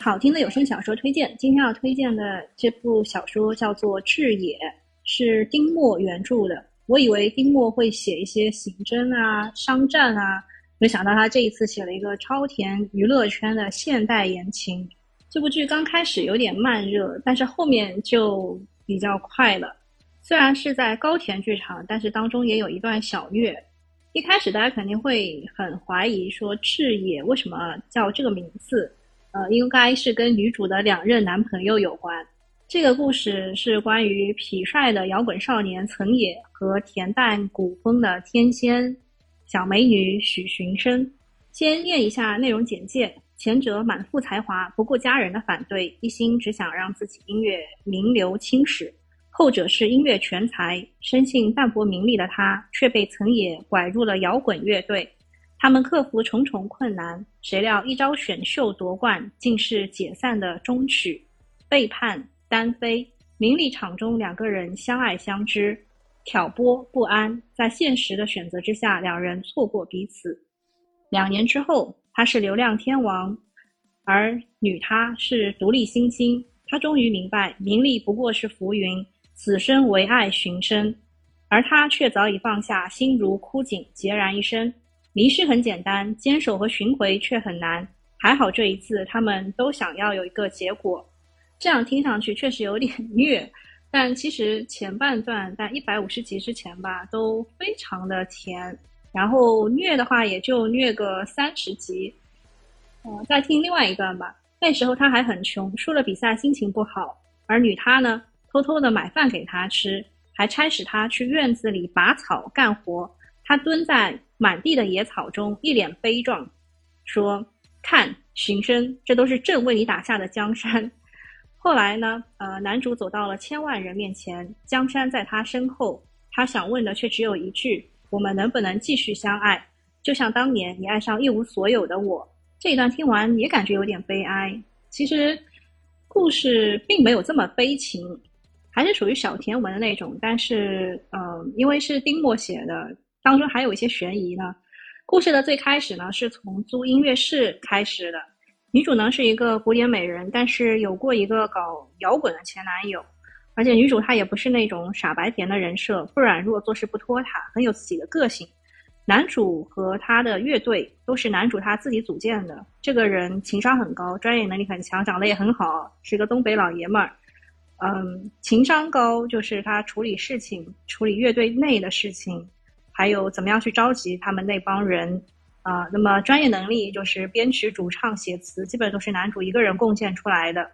好听的有声小说推荐，今天要推荐的这部小说叫做《智野》，是丁墨原著的。我以为丁墨会写一些刑侦啊、商战啊，没想到他这一次写了一个超甜娱乐圈的现代言情。这部剧刚开始有点慢热，但是后面就比较快了。虽然是在高田剧场，但是当中也有一段小虐。一开始大家肯定会很怀疑，说赤野为什么叫这个名字？呃，应该是跟女主的两任男朋友有关。这个故事是关于痞帅的摇滚少年曾野和恬淡古风的天仙小美女许寻生。先念一下内容简介。前者满腹才华，不顾家人的反对，一心只想让自己音乐名留青史；后者是音乐全才，生性淡泊名利的他，却被曾野拐入了摇滚乐队。他们克服重重困难，谁料一朝选秀夺冠，竟是解散的终曲。背叛、单飞，名利场中两个人相爱相知，挑拨不安，在现实的选择之下，两人错过彼此。两年之后。他是流量天王，而女他是独立新星。他终于明白，名利不过是浮云，此生唯爱寻声。而他却早已放下，心如枯井，孑然一身。离世很简单，坚守和寻回却很难。还好这一次，他们都想要有一个结果。这样听上去确实有点虐，但其实前半段在一百五十集之前吧，都非常的甜。然后虐的话也就虐个三十集，呃，再听另外一段吧。那时候他还很穷，输了比赛心情不好，而女他呢，偷偷的买饭给他吃，还差使他去院子里拔草干活。他蹲在满地的野草中，一脸悲壮，说：“看，寻生，这都是朕为你打下的江山。”后来呢，呃，男主走到了千万人面前，江山在他身后，他想问的却只有一句。我们能不能继续相爱？就像当年你爱上一无所有的我。这一段听完也感觉有点悲哀。其实故事并没有这么悲情，还是属于小甜文的那种。但是，嗯，因为是丁墨写的，当中还有一些悬疑呢。故事的最开始呢，是从租音乐室开始的。女主呢是一个古典美人，但是有过一个搞摇滚的前男友。而且女主她也不是那种傻白甜的人设，不软弱，做事不拖沓，很有自己的个性。男主和他的乐队都是男主他自己组建的。这个人情商很高，专业能力很强，长得也很好，是个东北老爷们儿。嗯，情商高就是他处理事情、处理乐队内的事情，还有怎么样去召集他们那帮人啊。那么专业能力就是编曲、主唱、写词，基本都是男主一个人贡献出来的。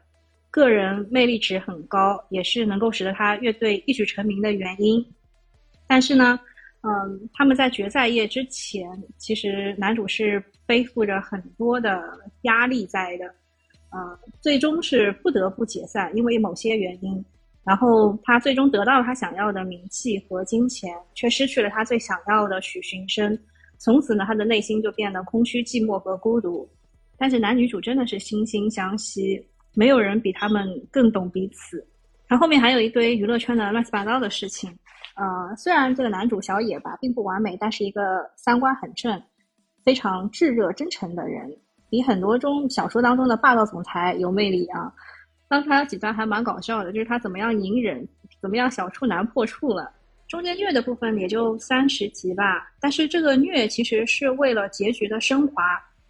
个人魅力值很高，也是能够使得他乐队一举成名的原因。但是呢，嗯，他们在决赛夜之前，其实男主是背负着很多的压力在的，呃，最终是不得不解散，因为某些原因。然后他最终得到了他想要的名气和金钱，却失去了他最想要的许寻生。从此呢，他的内心就变得空虚、寂寞和孤独。但是男女主真的是惺惺相惜。没有人比他们更懂彼此。他后面还有一堆娱乐圈的乱七八糟的事情。呃，虽然这个男主小野吧并不完美，但是一个三观很正、非常炙热真诚的人，比很多中小说当中的霸道总裁有魅力啊。刚才有几段还蛮搞笑的，就是他怎么样隐忍，怎么样小处男破处了。中间虐的部分也就三十集吧，但是这个虐其实是为了结局的升华，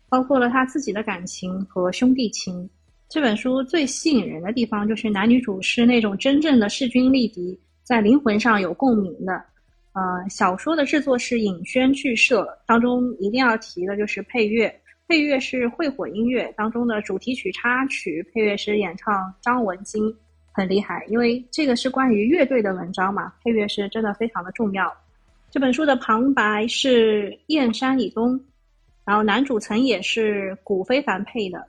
包括了他自己的感情和兄弟情。这本书最吸引人的地方就是男女主是那种真正的势均力敌，在灵魂上有共鸣的。呃，小说的制作是影轩剧社，当中一定要提的就是配乐，配乐是会火音乐当中的主题曲、插曲，配乐师演唱张文京，很厉害。因为这个是关于乐队的文章嘛，配乐是真的非常的重要。这本书的旁白是燕山以东，然后男主曾也是古非凡配的。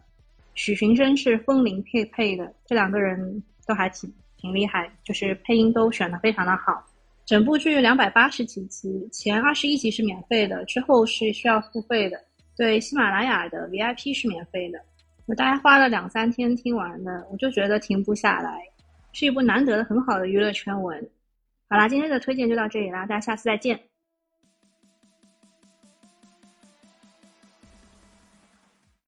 许寻生是风铃配配的，这两个人都还挺挺厉害，就是配音都选的非常的好。整部剧两百八十几集，前二十一集是免费的，之后是需要付费的。对，喜马拉雅的 VIP 是免费的，我大概花了两三天听完的，我就觉得停不下来，是一部难得的很好的娱乐圈文。好啦，今天的推荐就到这里啦，大家下次再见。